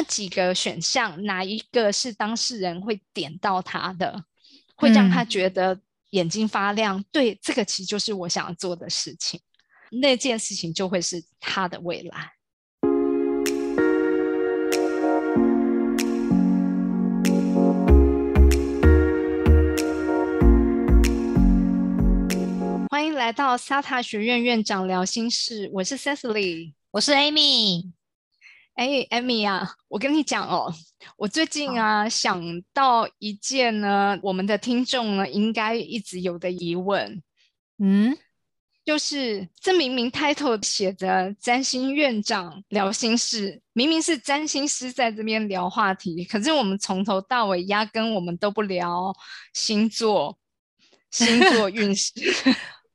那几个选项哪一个是当事人会点到他的，会让他觉得眼睛发亮？对，这个其实就是我想要做的事情，那件事情就会是他的未来。欢迎来到沙塔学院院长聊心事，我是 Cecily，我是 Amy。哎，Amy 啊，我跟你讲哦，我最近啊想到一件呢，我们的听众呢应该一直有的疑问，嗯，就是这明明 title 写着占星院长聊心事，明明是占星师在这边聊话题，可是我们从头到尾压根我们都不聊星座、星座 运势。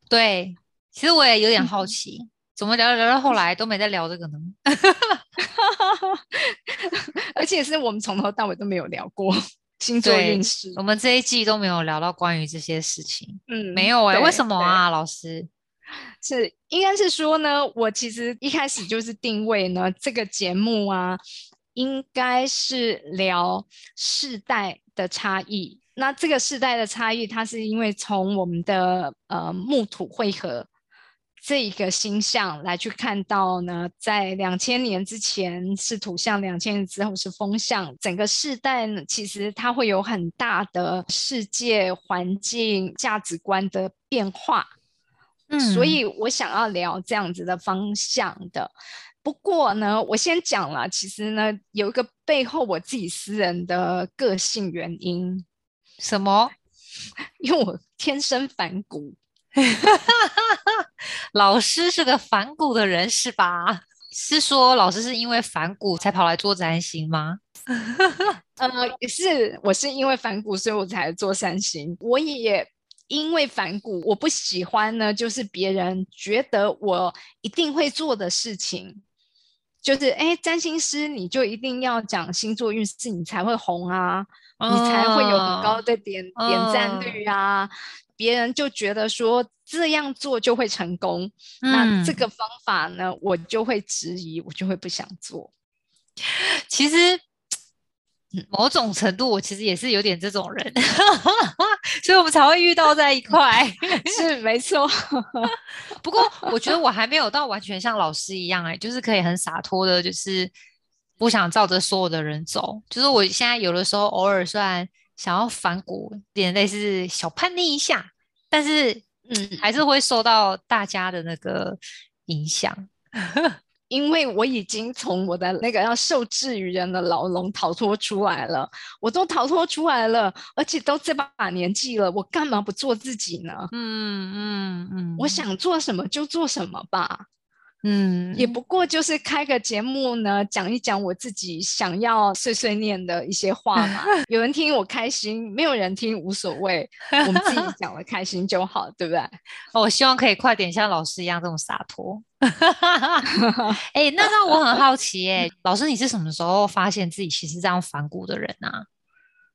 对，其实我也有点好奇，怎么聊着聊到后来都没在聊这个呢？而且是我们从头到尾都没有聊过星座运势，我们这一季都没有聊到关于这些事情。嗯，没有哎，为什么啊，老师？是应该是说呢，我其实一开始就是定位呢，这个节目啊，应该是聊世代的差异。那这个世代的差异，它是因为从我们的呃木土汇合。这一个星象来去看到呢，在两千年之前是土象，两千年之后是风象。整个世代呢，其实它会有很大的世界环境价值观的变化。嗯，所以我想要聊这样子的方向的。不过呢，我先讲了，其实呢，有一个背后我自己私人的个性原因。什么？因为我天生反骨。老师是个反骨的人是吧？是说老师是因为反骨才跑来做占星吗？呃，是，我是因为反骨，所以我才做占星。我也因为反骨，我不喜欢呢，就是别人觉得我一定会做的事情，就是哎，占星师你就一定要讲星座运势，你才会红啊，你才会有很高的点点赞率啊。别人就觉得说这样做就会成功，那这个方法呢，我就会质疑，我就会不想做。其实某种程度，我其实也是有点这种人，所以我们才会遇到在一块。是没错，不过我觉得我还没有到完全像老师一样，哎，就是可以很洒脱的，就是不想照着所有的人走。就是我现在有的时候偶尔虽然。想要反骨，点类似小叛逆一下，但是嗯，还是会受到大家的那个影响，因为我已经从我的那个要受制于人的牢笼逃脱出来了，我都逃脱出来了，而且都这把年纪了，我干嘛不做自己呢？嗯嗯嗯，我想做什么就做什么吧。嗯，也不过就是开个节目呢，讲一讲我自己想要碎碎念的一些话嘛。有人听我开心，没有人听无所谓，我们自己讲了开心就好，对不对？我希望可以快点像老师一样这种洒脱。哎，那让我很好奇，哎，老师你是什么时候发现自己其实这样反骨的人啊？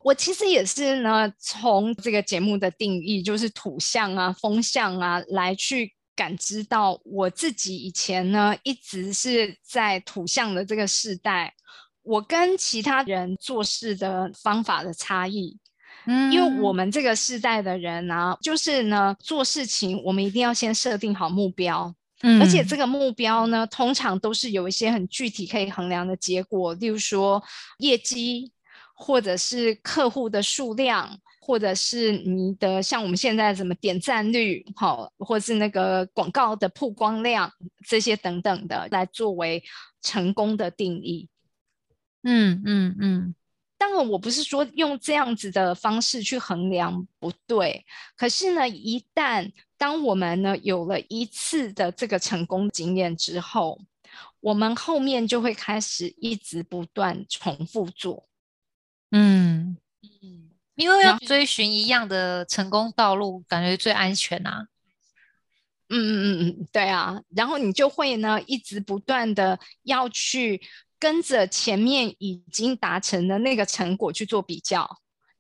我其实也是呢，从这个节目的定义，就是土象啊、风象啊来去。感知到我自己以前呢，一直是在土象的这个世代，我跟其他人做事的方法的差异。嗯，因为我们这个世代的人呢，就是呢做事情，我们一定要先设定好目标，嗯，而且这个目标呢，通常都是有一些很具体可以衡量的结果，例如说业绩，或者是客户的数量。或者是你的像我们现在什么点赞率，好，或是那个广告的曝光量这些等等的，来作为成功的定义。嗯嗯嗯。当然，我不是说用这样子的方式去衡量不对，可是呢，一旦当我们呢有了一次的这个成功经验之后，我们后面就会开始一直不断重复做。嗯嗯。因为要追寻一样的成功道路，感觉最安全啊。嗯嗯嗯嗯，对啊。然后你就会呢，一直不断的要去跟着前面已经达成的那个成果去做比较，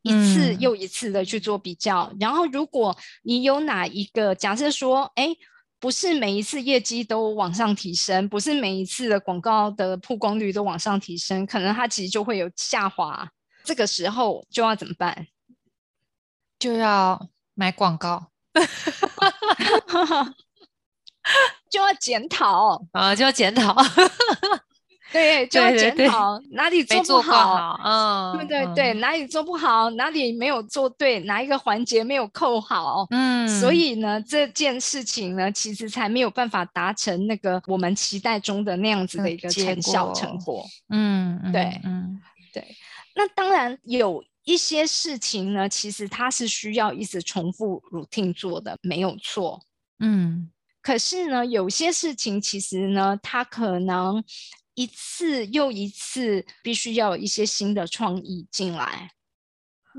一次又一次的去做比较。然后如果你有哪一个假设说，哎，不是每一次业绩都往上提升，不是每一次的广告的曝光率都往上提升，可能它其实就会有下滑。这个时候就要怎么办？就要买广告，就要检讨。啊，就要检讨。对，就要检讨哪里做不好，嗯，对对对，哪里做不好，哪里没有做对，哪一个环节没有扣好，嗯，所以呢，这件事情呢，其实才没有办法达成那个我们期待中的那样子的一个成效成果，嗯，对，嗯，对。那当然有一些事情呢，其实它是需要一直重复 routine 做的，没有错，嗯。可是呢，有些事情其实呢，它可能。一次又一次，必须要有一些新的创意进来，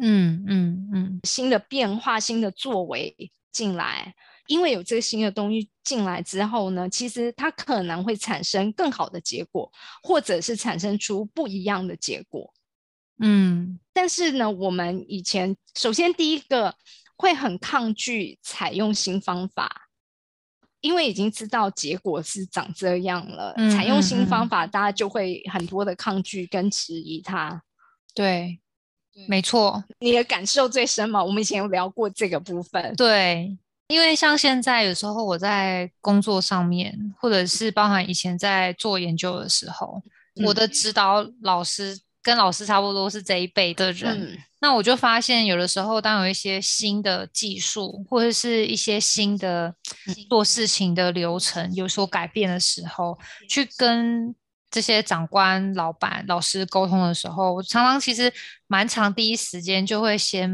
嗯嗯嗯，新的变化、新的作为进来。因为有这个新的东西进来之后呢，其实它可能会产生更好的结果，或者是产生出不一样的结果。嗯，但是呢，我们以前首先第一个会很抗拒采用新方法。因为已经知道结果是长这样了，采用新方法，大家就会很多的抗拒跟质疑它。对，没错，你的感受最深嘛？我们以前有聊过这个部分。对，因为像现在有时候我在工作上面，或者是包含以前在做研究的时候，我的指导老师跟老师差不多是这一辈的人。那我就发现，有的时候，当有一些新的技术或者是一些新的做事情的流程有所改变的时候，去跟这些长官、老板、老师沟通的时候，我常常其实蛮长第一时间就会先，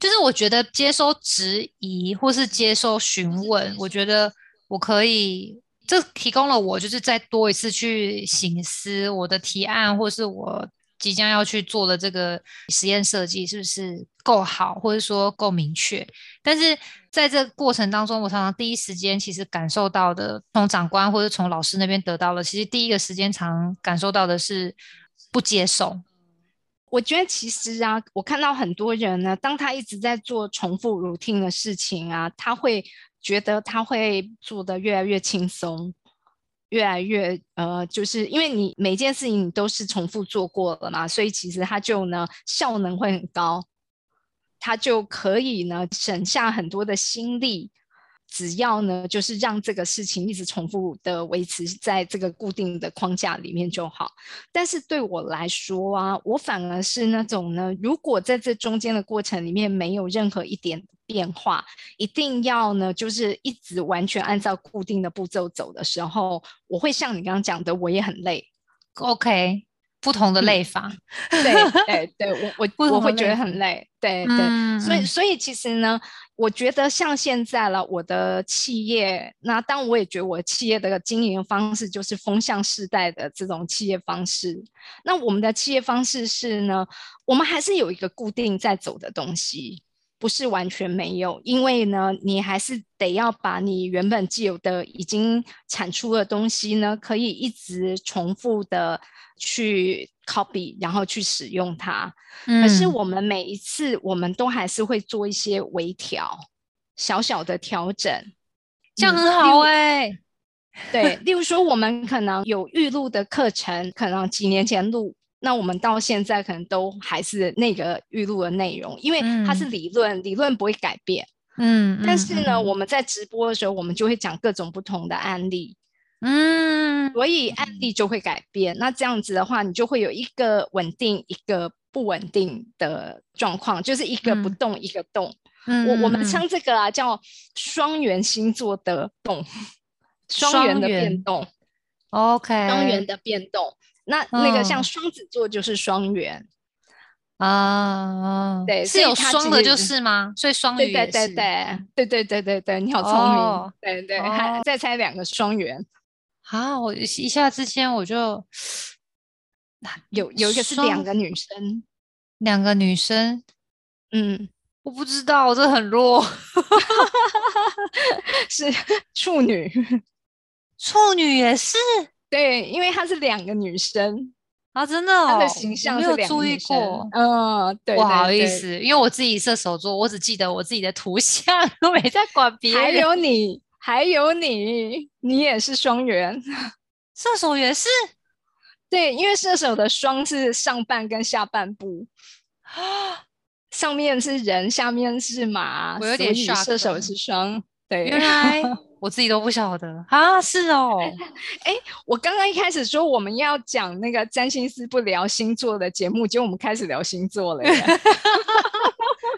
就是我觉得接收质疑或是接收询问，我觉得我可以，这提供了我就是再多一次去醒思我的提案或是我。即将要去做的这个实验设计是不是够好，或者说够明确？但是在这过程当中，我常常第一时间其实感受到的，从长官或者从老师那边得到了，其实第一个时间常感受到的是不接受。我觉得其实啊，我看到很多人呢，当他一直在做重复 routine 的事情啊，他会觉得他会做得越来越轻松。越来越呃，就是因为你每件事情你都是重复做过了嘛，所以其实它就呢效能会很高，它就可以呢省下很多的心力。只要呢，就是让这个事情一直重复的维持在这个固定的框架里面就好。但是对我来说啊，我反而是那种呢，如果在这中间的过程里面没有任何一点变化，一定要呢，就是一直完全按照固定的步骤走的时候，我会像你刚刚讲的，我也很累。OK。不同的累法，对对对，我我 我会觉得很累，对对，所以所以其实呢，我觉得像现在了，我的企业，那当我也觉得我企业的经营方式就是风向世代的这种企业方式，那我们的企业方式是呢，我们还是有一个固定在走的东西，不是完全没有，因为呢，你还是得要把你原本既有的已经产出的东西呢，可以一直重复的。去 copy，然后去使用它。可是我们每一次，我们都还是会做一些微调，小小的调整，这样很好哎。对，例如说，我们可能有预录的课程，可能几年前录，那我们到现在可能都还是那个预录的内容，因为它是理论，理论不会改变。嗯，但是呢，我们在直播的时候，我们就会讲各种不同的案例。嗯，所以案例就会改变。那这样子的话，你就会有一个稳定，一个不稳定的状况，就是一个不动，一个动。嗯，我我们称这个啊叫双元星座的动，双元的变动。OK，双元的变动。那那个像双子座就是双元啊，对，是有双的，就是吗？所以双鱼对对对对对对对对，你好聪明。对对，还再猜两个双元。啊，我一下之间我就 有有一个是两个女生，两个女生，嗯，我不知道，我这很弱，是处女，处女也是，对，因为她是两个女生啊，真的，她的形象没有注意过，嗯，对，不好意思，因为我自己射手座，我只记得我自己的图像，都没在管别人，还有你。还有你，你也是双元，射手也是。对，因为射手的双是上半跟下半部，上面是人，下面是马，我有点射手是双。对，原来 我自己都不晓得啊，是哦。哎，我刚刚一开始说我们要讲那个占星师不聊星座的节目，结果我们开始聊星座了。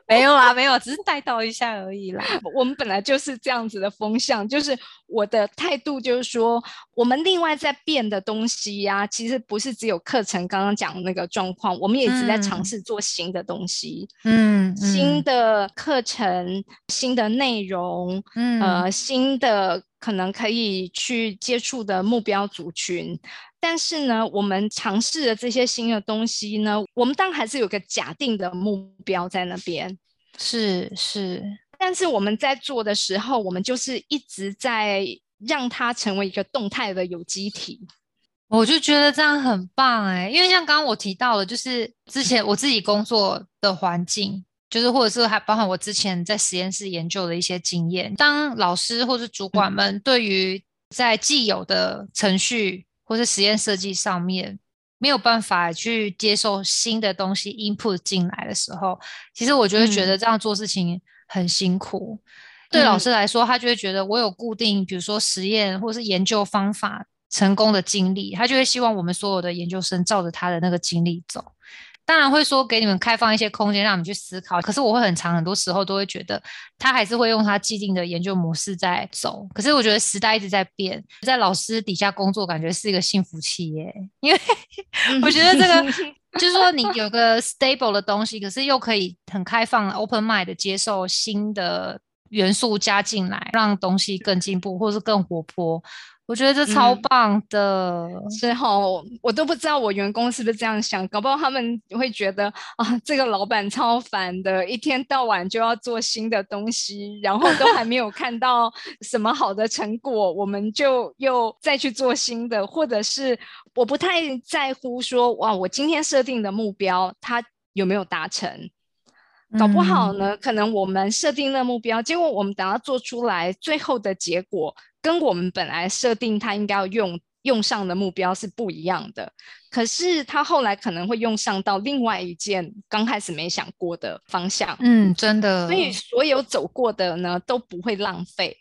没有啦，没有，只是带到一下而已啦。我们本来就是这样子的风向，就是我的态度就是说，我们另外在变的东西呀，其实不是只有课程刚刚讲那个状况，我们也一直在尝试做新的东西，嗯，新的课程、新的内容，嗯，呃，新的可能可以去接触的目标族群。但是呢，我们尝试的这些新的东西呢，我们当然还是有个假定的目标在那边，是是。但是我们在做的时候，我们就是一直在让它成为一个动态的有机体。我就觉得这样很棒哎，因为像刚刚我提到了，就是之前我自己工作的环境，就是或者是还包含我之前在实验室研究的一些经验。当老师或是主管们对于在既有的程序。或是实验设计上面没有办法去接受新的东西 input 进来的时候，其实我就会觉得这样做事情很辛苦。对老师来说，他就会觉得我有固定，比如说实验或是研究方法成功的经历，他就会希望我们所有的研究生照着他的那个经历走。当然会说给你们开放一些空间，让你们去思考。可是我会很长，很多时候都会觉得他还是会用他既定的研究模式在走。可是我觉得时代一直在变，在老师底下工作感觉是一个幸福企业，因为 我觉得这个 就是说你有个 stable 的东西，可是又可以很开放 open mind 接受新的元素加进来，让东西更进步或是更活泼。我觉得这超棒的，之后我都不知道我员工是不是这样想，搞不好他们会觉得啊，这个老板超烦的，一天到晚就要做新的东西，然后都还没有看到什么好的成果，我们就又再去做新的，或者是我不太在乎说哇，我今天设定的目标它有没有达成，搞不好呢，可能我们设定的目标，结果我们等到做出来，最后的结果。跟我们本来设定他应该要用用上的目标是不一样的，可是他后来可能会用上到另外一件刚开始没想过的方向。嗯，真的。所以所有走过的呢都不会浪费。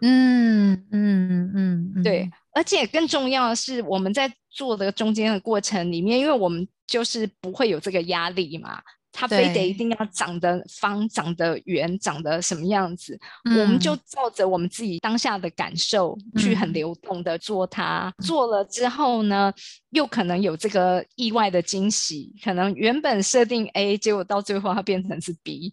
嗯嗯嗯，对。而且更重要的是，我们在做的中间的过程里面，因为我们就是不会有这个压力嘛。它非得一定要长得方、长得圆、长得什么样子，我们就照着我们自己当下的感受去很流动的做它。做了之后呢，又可能有这个意外的惊喜，可能原本设定 A，结果到最后它变成是 B。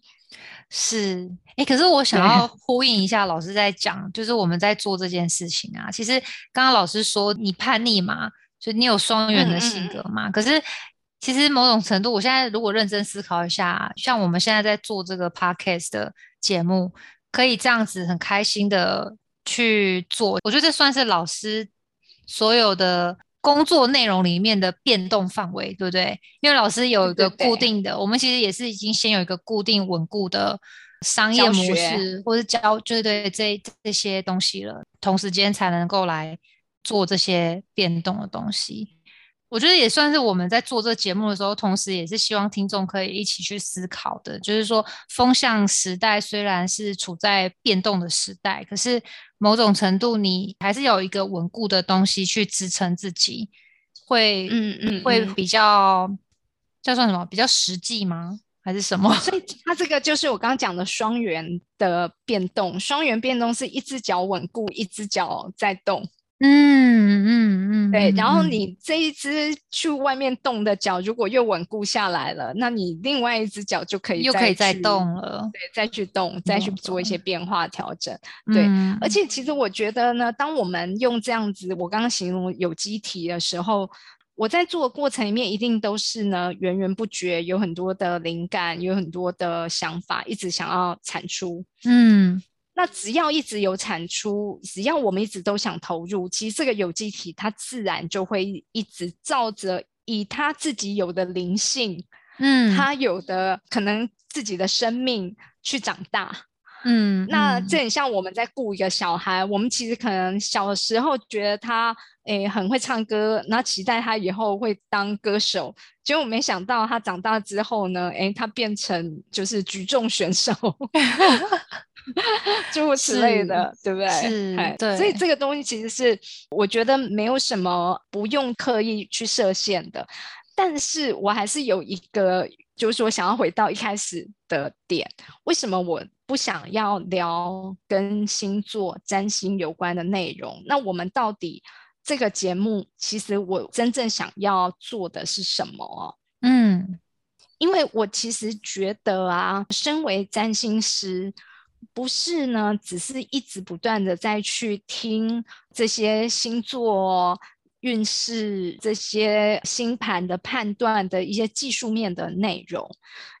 是，哎，可是我想要 呼应一下老师在讲，就是我们在做这件事情啊。其实刚刚老师说你叛逆嘛，就你有双元的性格嘛，可是。其实某种程度，我现在如果认真思考一下，像我们现在在做这个 podcast 的节目，可以这样子很开心的去做，我觉得这算是老师所有的工作内容里面的变动范围，对不对？因为老师有一个固定的，我们其实也是已经先有一个固定稳固的商业模式，或者教，就是对这这些东西了，同时间才能够来做这些变动的东西。我觉得也算是我们在做这个节目的时候，同时也是希望听众可以一起去思考的。就是说，风向时代虽然是处在变动的时代，可是某种程度你还是有一个稳固的东西去支撑自己，会嗯嗯会比较叫算什么？比较实际吗？还是什么？所以它这个就是我刚刚讲的双元的变动。双元变动是一只脚稳固，一只脚在动。嗯嗯嗯，对，然后你这一只去外面动的脚，如果又稳固下来了，那你另外一只脚就可以又可以再动了，对，再去动，再去做一些变化调整，对。而且其实我觉得呢，当我们用这样子，我刚刚形容有机体的时候，我在做的过程里面一定都是呢源源不绝，有很多的灵感，有很多的想法，一直想要产出，嗯。那只要一直有产出，只要我们一直都想投入，其实这个有机体它自然就会一直照着以它自己有的灵性，嗯，它有的可能自己的生命去长大，嗯，那。嗯这很像我们在雇一个小孩，我们其实可能小的时候觉得他诶很会唱歌，然后期待他以后会当歌手，结果没想到他长大之后呢，诶，他变成就是举重选手，诸如此类的，对不对？是哎对所以这个东西其实是我觉得没有什么不用刻意去设限的，但是我还是有一个，就是说想要回到一开始的点，为什么我不想要聊跟星座、占星有关的内容？那我们到底这个节目，其实我真正想要做的是什么哦？嗯因为我其实觉得啊，身为占星师，不是呢，只是一直不断的在去听这些星座运势、这些星盘的判断的一些技术面的内容，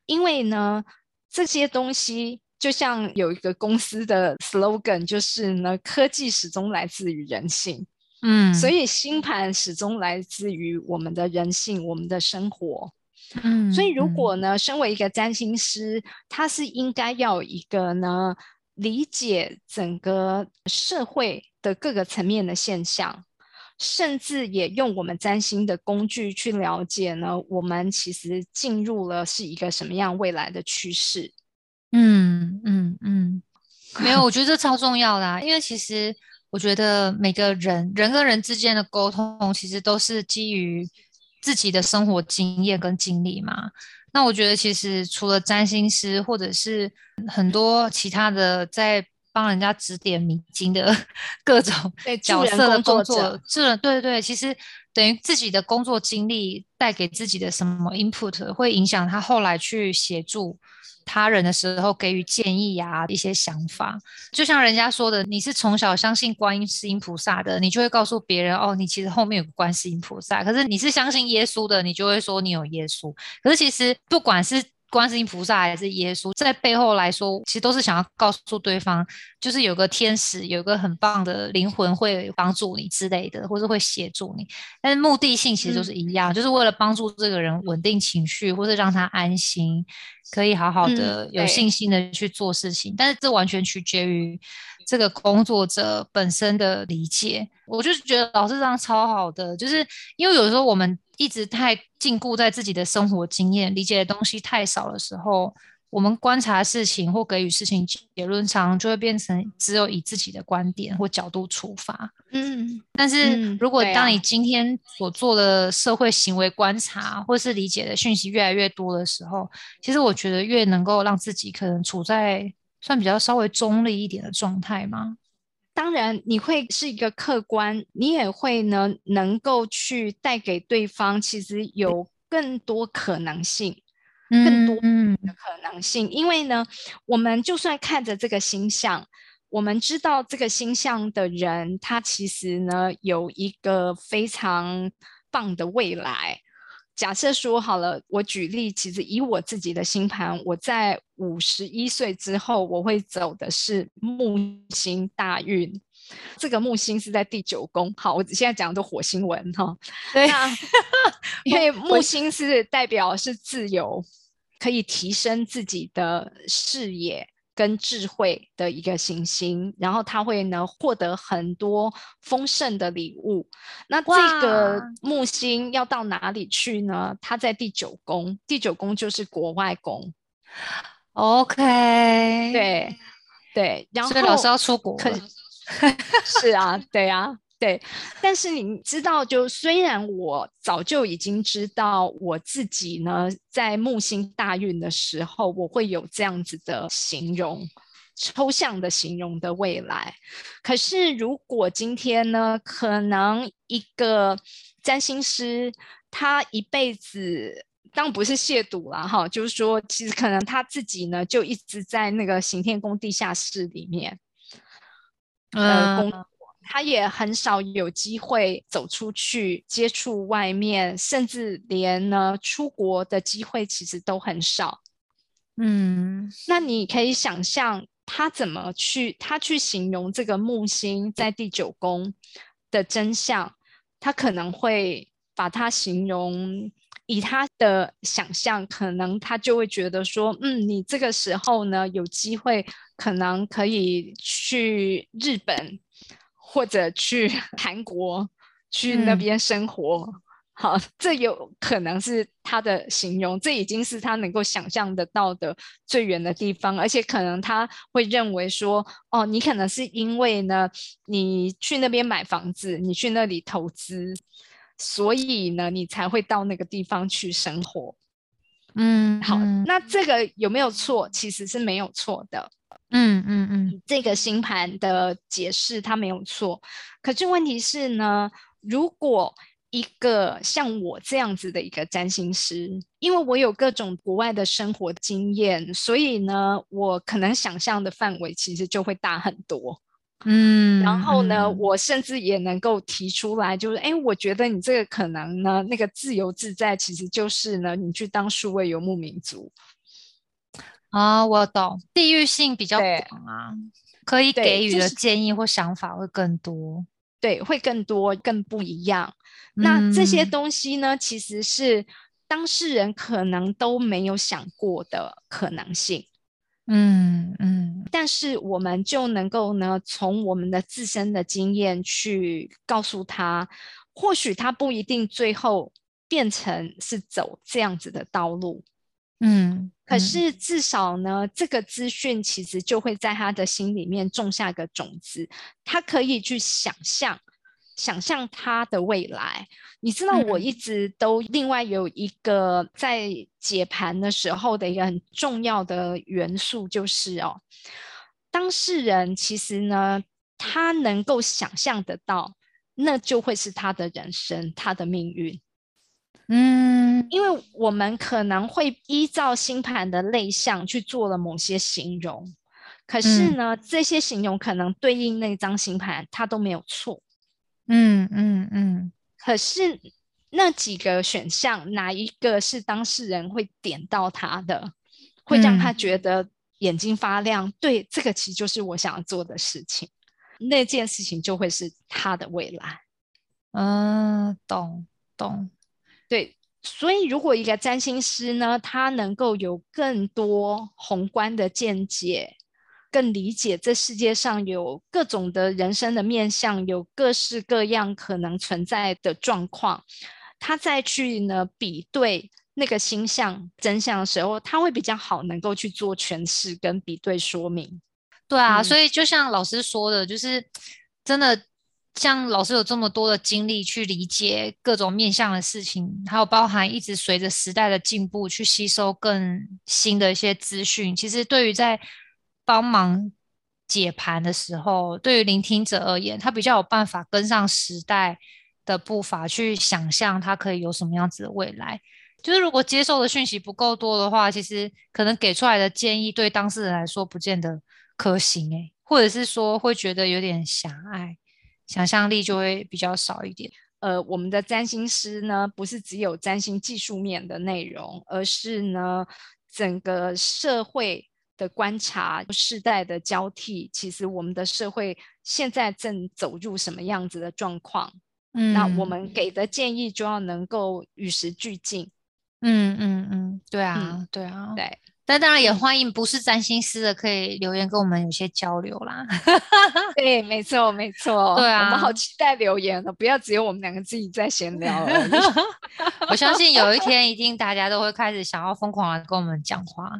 因为呢，这些东西就像有一个公司的 slogan，就是呢，科技始终来自于人性。嗯，所以星盘始终来自于我们的人性，我们的生活。嗯，所以，如嗯果呢，身为一个占星师，他是应该要有一个呢，理解整个社会的各个层面的现象，甚至也用我们占星的工具去了解呢，我们其实进入了是一个什么样未来的趋势。嗯嗯嗯，没有，我觉得这超重要啦啊，因为其实我觉得每个人人跟人之间的沟通，其实都是基于自己的生活经验跟经历嘛。那我觉得其实除了占星师，或者是很多其他的在帮人家指点迷津的 各种角色的工作工作者，这人对对，其实等于自己的工作经历带给自己的什么 input，会影响他后来去协助他人的时候给予建议啊，一些想法。就像人家说的，你是从小相信观世音菩萨的，你就会告诉别人哦，你其实后面有个观世音菩萨。可是你是相信耶稣的，你就会说你有耶稣。可是其实不管是观世音菩萨还是耶稣，在背后来说，其实都是想要告诉对方，就是有个天使，有个很棒的灵魂会帮助你之类的，或是会协助你。但是目的性其实都是一样，就是为了帮助这个人稳定情绪，或是让他安心，可以好好的、嗯有信心的去做事情。但是这完全取决于这个工作者本身的理解。我就是觉得老师这样超好的，就是因为有时候我们一直太禁锢在自己的生活经验，理解的东西太少的时候。我们观察事情或给予事情结论，常常就会变成只有以自己的观点或角度出发。嗯，但是嗯如果当你今天所做的社会行为观察，或是理解的讯息越来越多的时候，其实我觉得越能够让自己可能处在算比较稍微中立一点的状态嘛。当然，你会是一个客观，你也会呢能够去带给对方，其实有更多可能性。更多嗯的可能性，因为呢，我们就算看着这个星象，我们知道这个星象的人，他其实呢有一个非常棒的未来。假设说好了，我举例，其实以我自己的星盘，我在五十一岁之后，我会走的是木星大运。这个木星是在第九宫。好，我现在讲的都火星文哈。对那 因为木星是代表是自由，可以提升自己的视野跟智慧的一个行星，然后它会呢获得很多丰盛的礼物。那这个木星要到哪里去呢？它在第九宫，第九宫就是国外宫。，OK，，对对，然后所以老师要出国可。是啊，对啊，对。但是你知道，就虽然我早就已经知道我自己呢，在木星大运的时候，我会有这样子的形容。抽象的形容的未来，可是如果今天呢，可能一个占星师他一辈子当然不是亵渎啦，哈，就是说，其实可能他自己呢就一直在那个行天宫地下室里面，呃，工嗯作，他也很少有机会走出去接触外面，甚至连呢出国的机会其实都很少。嗯那你可以想象他怎么去，他去形容这个木星在第九宫的真相，他可能会把它形容以他的想象，可能他就会觉得说，嗯，你这个时候呢，有机会可能可以去日本或者去 韩国，去那边生活。好，这有可能是他的形容，这已经是他能够想象得到的最远的地方，而且可能他会认为说，哦，你可能是因为呢，你去那边买房子，你去那里投资，所以呢，你才会到那个地方去生活。嗯，好，那这个有没有错？其实是没有错的。嗯嗯嗯，这个星盘的解释它没有错，可是问题是呢，如果一个像我这样子的一个占星师，因为我有各种国外的生活经验，所以呢，我可能想象的范围其实就会大很多。嗯，然后呢，我甚至也能够提出来，就是，哎，我觉得你这个可能呢，那个自由自在，其实就是呢，你去当数位游牧民族。啊，我懂，地域性比较广啊，可以给予的建议或想法会更多。对，会更多，更不一样。那这些东西呢，其实是当事人可能都没有想过的可能性。嗯嗯。但是我们就能够呢，从我们的自身的经验去告诉他，或许他不一定最后变成是走这样子的道路。嗯。可是至少呢，这个资讯其实就会在他的心里面种下个种子，他可以去想象，想象他的未来。你知道，我一直都另外有一个在解盘的时候的一个很重要的元素，就是哦，当事人其实呢，他能够想象得到，那就会是他的人生，他的命运。嗯，因为我们可能会依照星盘的类象去做了某些形容，可是呢，这些形容可能对应那张星盘，它都没有错。嗯嗯嗯。可是那几个选项，哪一个是当事人会点到他的，会让他觉得眼睛发亮？对，这个其实就是我想要做的事情，那件事情就会是他的未来。嗯，懂懂。对，所以如果一个占星师呢，他能够有更多宏观的见解，更理解这世界上有各种的人生的面相，有各式各样可能存在的状况，他再去呢比对那个星象真相的时候，他会比较好能够去做诠释跟比对说明。对啊，所以就像老师说的，就是真的。像老师有这么多的精力去理解各种面向的事情，还有包含一直随着时代的进步去吸收更新的一些资讯。其实对于在帮忙解盘的时候，对于聆听者而言，他比较有办法跟上时代的步伐，去想象他可以有什么样子的未来。就是如果接受的讯息不够多的话，其实可能给出来的建议对当事人来说不见得可行诶，或者是说会觉得有点狭隘。想象力就会比较少一点。呃，我们的占星师呢，不是只有占星技术面的内容，而是呢，整个社会的观察、世代的交替。其实我们的社会现在正走入什么样子的状况？嗯，那我们给的建议就要能够与时俱进。嗯嗯嗯，对啊，对啊，对。但当然也欢迎不是占星师的可以留言跟我们有些交流啦。对，没错，没错。对啊，我们好期待留言的，不要只有我们两个自己在闲聊。我相信有一天一定大家都会开始想要疯狂的跟我们讲话，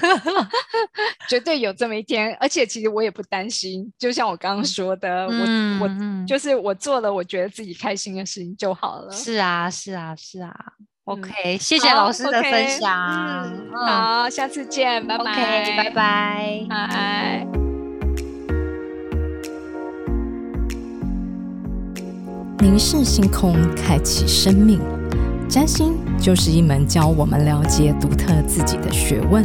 绝对有这么一天。而且其实我也不担心，就像我刚刚说的，我我就是我做了我觉得自己开心的事情就好了。是啊，是啊，是啊。OK，谢谢老师的分享。好，下次见，拜拜，拜拜，拜。凝视星空，开启生命。占星就是一门教我们了解独特自己的学问。